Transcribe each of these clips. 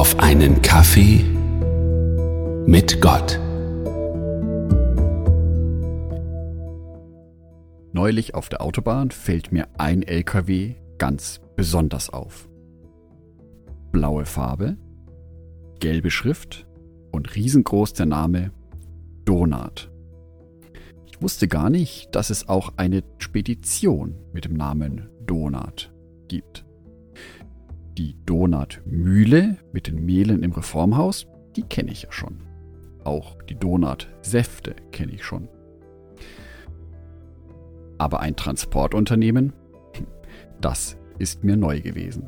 auf einen Kaffee mit Gott. Neulich auf der Autobahn fällt mir ein LKW ganz besonders auf. Blaue Farbe, gelbe Schrift und riesengroß der Name Donat. Ich wusste gar nicht, dass es auch eine Spedition mit dem Namen Donat gibt. Die Donatmühle mit den Mehlen im Reformhaus, die kenne ich ja schon. Auch die Donatsäfte kenne ich schon. Aber ein Transportunternehmen, das ist mir neu gewesen.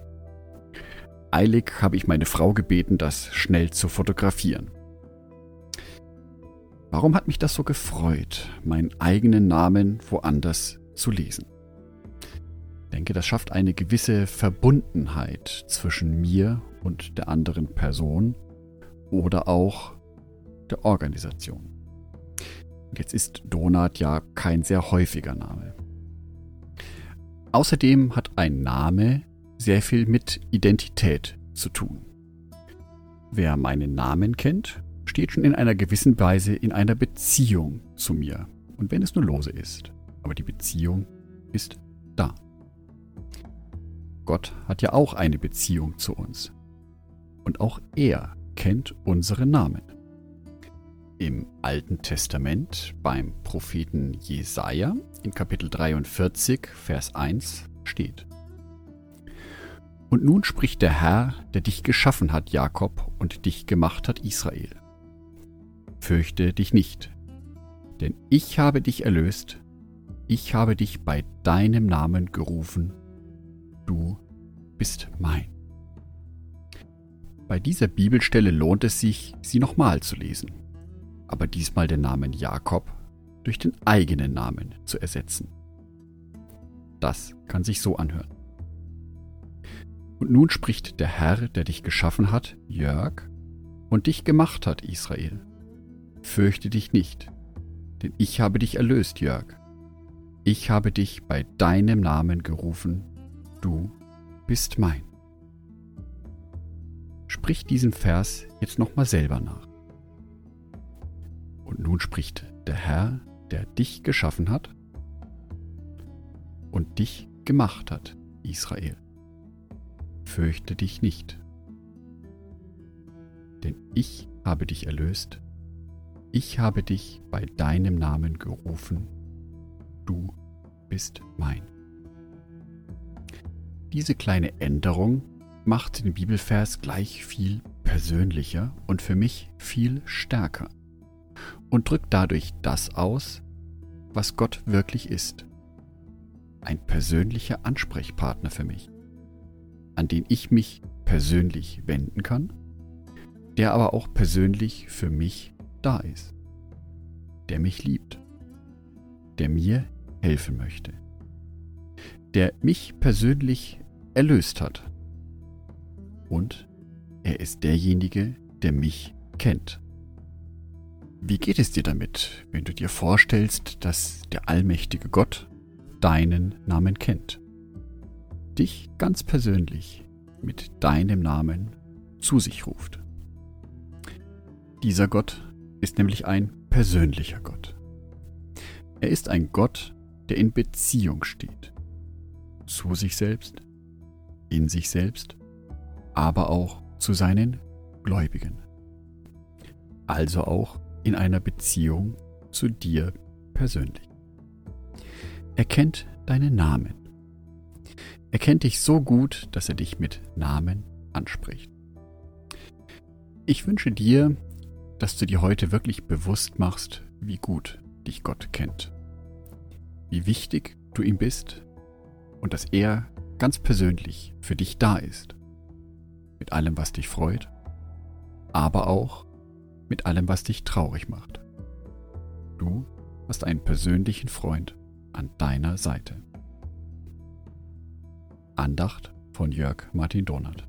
Eilig habe ich meine Frau gebeten, das schnell zu fotografieren. Warum hat mich das so gefreut, meinen eigenen Namen woanders zu lesen? Denke, das schafft eine gewisse Verbundenheit zwischen mir und der anderen Person oder auch der Organisation. Jetzt ist Donat ja kein sehr häufiger Name. Außerdem hat ein Name sehr viel mit Identität zu tun. Wer meinen Namen kennt, steht schon in einer gewissen Weise in einer Beziehung zu mir. Und wenn es nur lose ist. Aber die Beziehung ist da. Gott hat ja auch eine Beziehung zu uns. Und auch er kennt unsere Namen. Im Alten Testament beim Propheten Jesaja in Kapitel 43, Vers 1 steht: Und nun spricht der Herr, der dich geschaffen hat, Jakob, und dich gemacht hat, Israel. Fürchte dich nicht, denn ich habe dich erlöst, ich habe dich bei deinem Namen gerufen, du bist mein. Bei dieser Bibelstelle lohnt es sich, sie nochmal zu lesen, aber diesmal den Namen Jakob durch den eigenen Namen zu ersetzen. Das kann sich so anhören. Und nun spricht der Herr, der dich geschaffen hat, Jörg, und dich gemacht hat, Israel. Fürchte dich nicht, denn ich habe dich erlöst, Jörg. Ich habe dich bei deinem Namen gerufen, du bist mein. Sprich diesen Vers jetzt nochmal selber nach. Und nun spricht der Herr, der dich geschaffen hat und dich gemacht hat, Israel. Fürchte dich nicht, denn ich habe dich erlöst, ich habe dich bei deinem Namen gerufen, du bist mein. Diese kleine Änderung macht den Bibelvers gleich viel persönlicher und für mich viel stärker und drückt dadurch das aus, was Gott wirklich ist. Ein persönlicher Ansprechpartner für mich, an den ich mich persönlich wenden kann, der aber auch persönlich für mich da ist, der mich liebt, der mir helfen möchte, der mich persönlich erlöst hat. Und er ist derjenige, der mich kennt. Wie geht es dir damit, wenn du dir vorstellst, dass der allmächtige Gott deinen Namen kennt? Dich ganz persönlich mit deinem Namen zu sich ruft. Dieser Gott ist nämlich ein persönlicher Gott. Er ist ein Gott, der in Beziehung steht. Zu sich selbst, in sich selbst, aber auch zu seinen Gläubigen. Also auch in einer Beziehung zu dir persönlich. Er kennt deinen Namen. Er kennt dich so gut, dass er dich mit Namen anspricht. Ich wünsche dir, dass du dir heute wirklich bewusst machst, wie gut dich Gott kennt. Wie wichtig du ihm bist und dass er ganz persönlich für dich da ist. Mit allem, was dich freut, aber auch mit allem, was dich traurig macht. Du hast einen persönlichen Freund an deiner Seite. Andacht von Jörg Martin Donat.